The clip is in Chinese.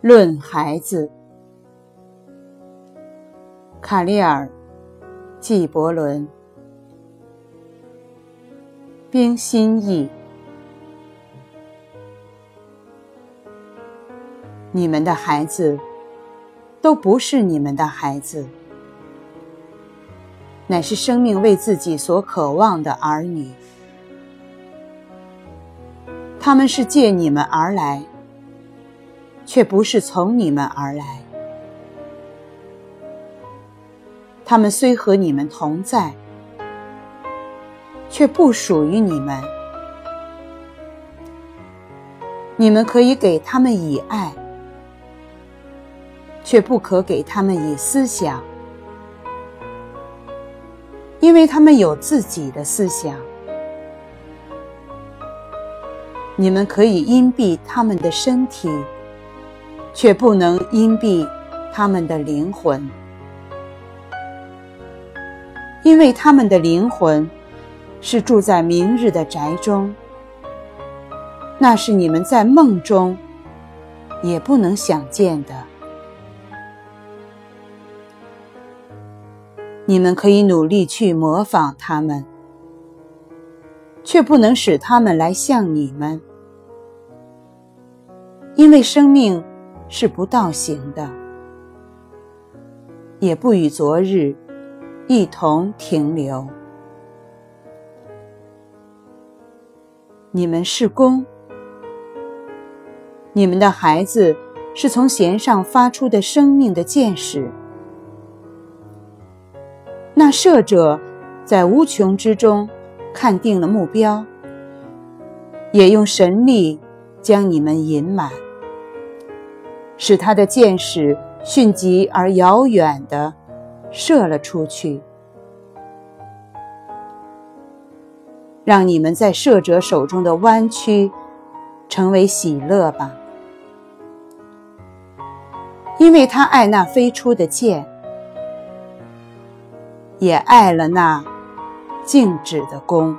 论孩子，卡利尔·纪伯伦，冰心译。你们的孩子都不是你们的孩子，乃是生命为自己所渴望的儿女。他们是借你们而来。却不是从你们而来。他们虽和你们同在，却不属于你们。你们可以给他们以爱，却不可给他们以思想，因为他们有自己的思想。你们可以荫蔽他们的身体。却不能荫蔽他们的灵魂，因为他们的灵魂是住在明日的宅中，那是你们在梦中也不能想见的。你们可以努力去模仿他们，却不能使他们来像你们，因为生命。是不倒行的，也不与昨日一同停留。你们是弓，你们的孩子是从弦上发出的生命的箭矢。那射者在无穷之中看定了目标，也用神力将你们引满。使他的箭矢迅疾而遥远地射了出去，让你们在射者手中的弯曲成为喜乐吧，因为他爱那飞出的箭，也爱了那静止的弓。